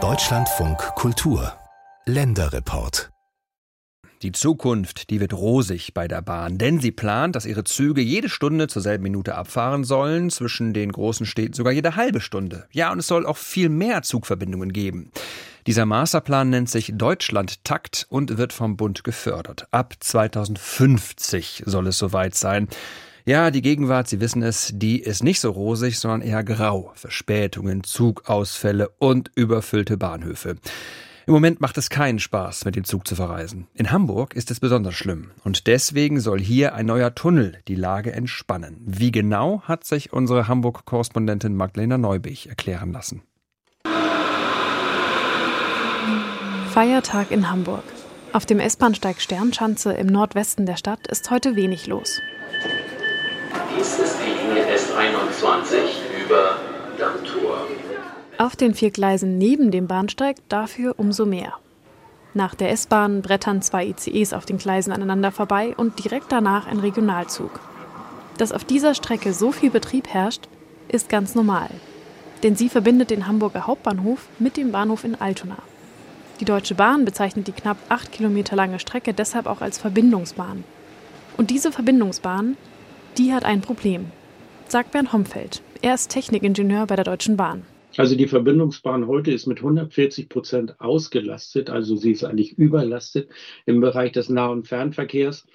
Deutschlandfunk Kultur Länderreport die Zukunft, die wird rosig bei der Bahn, denn sie plant, dass ihre Züge jede Stunde zur selben Minute abfahren sollen, zwischen den großen Städten sogar jede halbe Stunde. Ja, und es soll auch viel mehr Zugverbindungen geben. Dieser Masterplan nennt sich Deutschland Takt und wird vom Bund gefördert. Ab 2050 soll es soweit sein. Ja, die Gegenwart, Sie wissen es, die ist nicht so rosig, sondern eher grau. Verspätungen, Zugausfälle und überfüllte Bahnhöfe. Im Moment macht es keinen Spaß, mit dem Zug zu verreisen. In Hamburg ist es besonders schlimm. Und deswegen soll hier ein neuer Tunnel die Lage entspannen. Wie genau, hat sich unsere Hamburg-Korrespondentin Magdalena Neubich erklären lassen. Feiertag in Hamburg. Auf dem S-Bahnsteig Sternschanze im Nordwesten der Stadt ist heute wenig los. Dies ist die Linie S21 über Dammtor. Auf den vier Gleisen neben dem Bahnsteig dafür umso mehr. Nach der S-Bahn brettern zwei ICEs auf den Gleisen aneinander vorbei und direkt danach ein Regionalzug. Dass auf dieser Strecke so viel Betrieb herrscht, ist ganz normal. Denn sie verbindet den Hamburger Hauptbahnhof mit dem Bahnhof in Altona. Die Deutsche Bahn bezeichnet die knapp acht Kilometer lange Strecke deshalb auch als Verbindungsbahn. Und diese Verbindungsbahn, die hat ein Problem, sagt Bernd Homfeld. Er ist Technikingenieur bei der Deutschen Bahn. Also die Verbindungsbahn heute ist mit 140 Prozent ausgelastet, also sie ist eigentlich überlastet im Bereich des Nah- und Fernverkehrs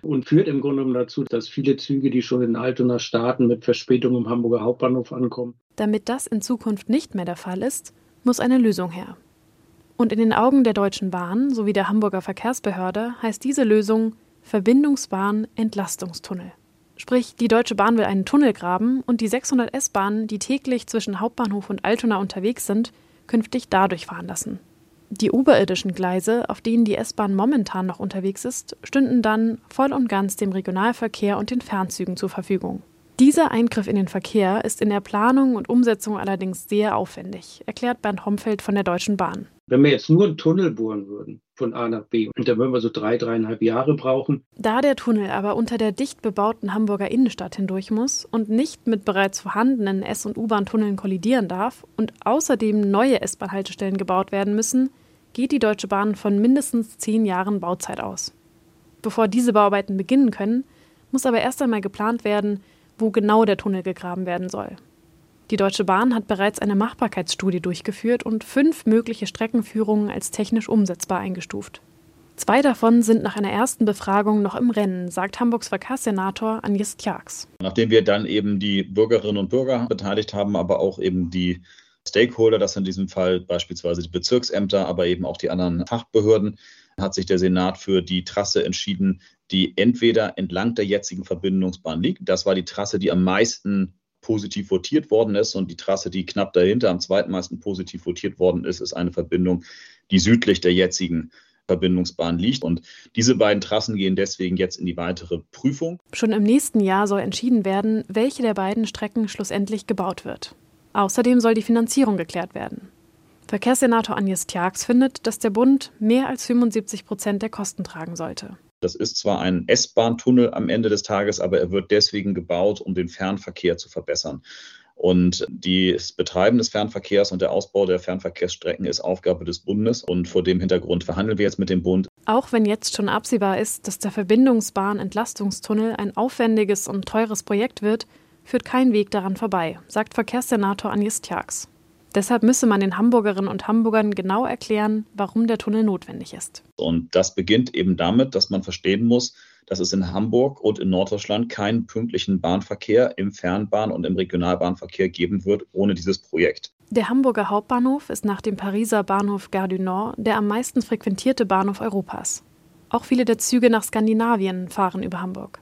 und führt im Grunde genommen dazu, dass viele Züge, die schon in Altona starten, mit Verspätung im Hamburger Hauptbahnhof ankommen. Damit das in Zukunft nicht mehr der Fall ist, muss eine Lösung her. Und in den Augen der Deutschen Bahn sowie der Hamburger Verkehrsbehörde heißt diese Lösung Verbindungsbahn Entlastungstunnel. Sprich, die Deutsche Bahn will einen Tunnel graben und die 600 S-Bahnen, die täglich zwischen Hauptbahnhof und Altona unterwegs sind, künftig dadurch fahren lassen. Die oberirdischen Gleise, auf denen die S-Bahn momentan noch unterwegs ist, stünden dann voll und ganz dem Regionalverkehr und den Fernzügen zur Verfügung. Dieser Eingriff in den Verkehr ist in der Planung und Umsetzung allerdings sehr aufwendig, erklärt Bernd Homfeld von der Deutschen Bahn. Wenn wir jetzt nur einen Tunnel bohren würden von A nach B, und da würden wir so drei, dreieinhalb Jahre brauchen. Da der Tunnel aber unter der dicht bebauten Hamburger Innenstadt hindurch muss und nicht mit bereits vorhandenen S- und U-Bahn-Tunneln kollidieren darf und außerdem neue S-Bahn-Haltestellen gebaut werden müssen, geht die Deutsche Bahn von mindestens zehn Jahren Bauzeit aus. Bevor diese Bauarbeiten beginnen können, muss aber erst einmal geplant werden, wo genau der Tunnel gegraben werden soll. Die Deutsche Bahn hat bereits eine Machbarkeitsstudie durchgeführt und fünf mögliche Streckenführungen als technisch umsetzbar eingestuft. Zwei davon sind nach einer ersten Befragung noch im Rennen, sagt Hamburgs Verkehrssenator Agnes Tjax. Nachdem wir dann eben die Bürgerinnen und Bürger beteiligt haben, aber auch eben die Stakeholder, das in diesem Fall beispielsweise die Bezirksämter, aber eben auch die anderen Fachbehörden, hat sich der Senat für die Trasse entschieden, die entweder entlang der jetzigen Verbindungsbahn liegt. Das war die Trasse, die am meisten positiv votiert worden ist und die Trasse, die knapp dahinter am zweitmeisten positiv votiert worden ist, ist eine Verbindung, die südlich der jetzigen Verbindungsbahn liegt. Und diese beiden Trassen gehen deswegen jetzt in die weitere Prüfung. Schon im nächsten Jahr soll entschieden werden, welche der beiden Strecken schlussendlich gebaut wird. Außerdem soll die Finanzierung geklärt werden. Verkehrssenator Agnes Tjax findet, dass der Bund mehr als 75 Prozent der Kosten tragen sollte. Das ist zwar ein S-Bahn-Tunnel am Ende des Tages, aber er wird deswegen gebaut, um den Fernverkehr zu verbessern. Und das Betreiben des Fernverkehrs und der Ausbau der Fernverkehrsstrecken ist Aufgabe des Bundes. Und vor dem Hintergrund verhandeln wir jetzt mit dem Bund. Auch wenn jetzt schon absehbar ist, dass der Verbindungsbahn-Entlastungstunnel ein aufwendiges und teures Projekt wird, führt kein Weg daran vorbei, sagt Verkehrssenator Agnes Tjax. Deshalb müsse man den Hamburgerinnen und Hamburgern genau erklären, warum der Tunnel notwendig ist. Und das beginnt eben damit, dass man verstehen muss, dass es in Hamburg und in Norddeutschland keinen pünktlichen Bahnverkehr im Fernbahn- und im Regionalbahnverkehr geben wird ohne dieses Projekt. Der Hamburger Hauptbahnhof ist nach dem Pariser Bahnhof Gare du Nord der am meisten frequentierte Bahnhof Europas. Auch viele der Züge nach Skandinavien fahren über Hamburg.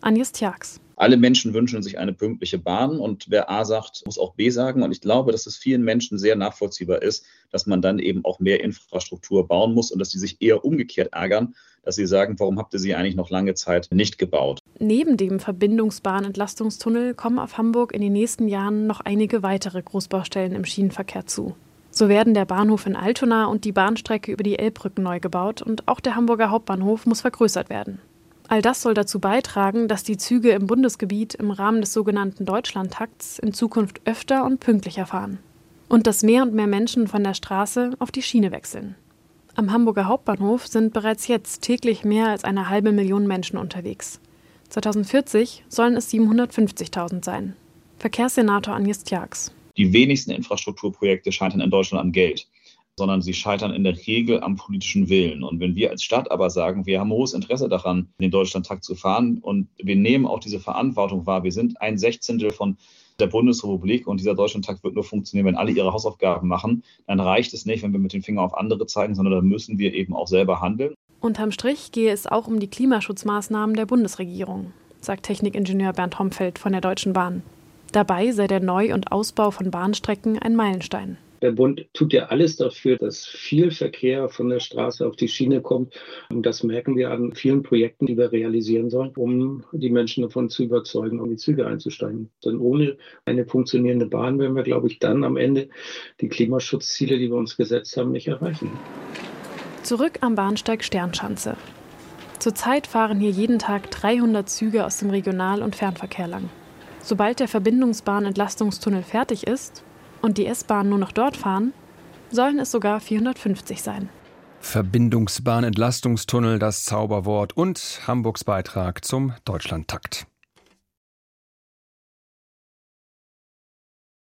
Agnes Tjax. Alle Menschen wünschen sich eine pünktliche Bahn und wer A sagt, muss auch B sagen. Und ich glaube, dass es vielen Menschen sehr nachvollziehbar ist, dass man dann eben auch mehr Infrastruktur bauen muss und dass sie sich eher umgekehrt ärgern, dass sie sagen, warum habt ihr sie eigentlich noch lange Zeit nicht gebaut? Neben dem Verbindungsbahn-Entlastungstunnel kommen auf Hamburg in den nächsten Jahren noch einige weitere Großbaustellen im Schienenverkehr zu. So werden der Bahnhof in Altona und die Bahnstrecke über die Elbbrücken neu gebaut und auch der Hamburger Hauptbahnhof muss vergrößert werden. All das soll dazu beitragen, dass die Züge im Bundesgebiet im Rahmen des sogenannten Deutschlandtakts in Zukunft öfter und pünktlicher fahren. Und dass mehr und mehr Menschen von der Straße auf die Schiene wechseln. Am Hamburger Hauptbahnhof sind bereits jetzt täglich mehr als eine halbe Million Menschen unterwegs. 2040 sollen es 750.000 sein. Verkehrssenator Agnes Tjax. Die wenigsten Infrastrukturprojekte scheitern in Deutschland am Geld, sondern sie scheitern in der Regel am politischen Willen. Und wenn wir als Stadt aber sagen, wir haben hohes Interesse daran, den Deutschlandtakt zu fahren und wir nehmen auch diese Verantwortung wahr, wir sind ein Sechzehntel von der Bundesrepublik und dieser Deutschlandtakt wird nur funktionieren, wenn alle ihre Hausaufgaben machen, dann reicht es nicht, wenn wir mit dem Finger auf andere zeigen, sondern dann müssen wir eben auch selber handeln. Unterm Strich gehe es auch um die Klimaschutzmaßnahmen der Bundesregierung, sagt Technikingenieur Bernd Homfeld von der Deutschen Bahn. Dabei sei der Neu- und Ausbau von Bahnstrecken ein Meilenstein. Der Bund tut ja alles dafür, dass viel Verkehr von der Straße auf die Schiene kommt. Und das merken wir an vielen Projekten, die wir realisieren sollen, um die Menschen davon zu überzeugen, um die Züge einzusteigen. Denn ohne eine funktionierende Bahn werden wir, glaube ich, dann am Ende die Klimaschutzziele, die wir uns gesetzt haben, nicht erreichen. Zurück am Bahnsteig Sternschanze. Zurzeit fahren hier jeden Tag 300 Züge aus dem Regional- und Fernverkehr lang. Sobald der Verbindungsbahn-Entlastungstunnel fertig ist und die S-Bahnen nur noch dort fahren, sollen es sogar 450 sein. Verbindungsbahn-Entlastungstunnel, das Zauberwort und Hamburgs Beitrag zum Deutschlandtakt.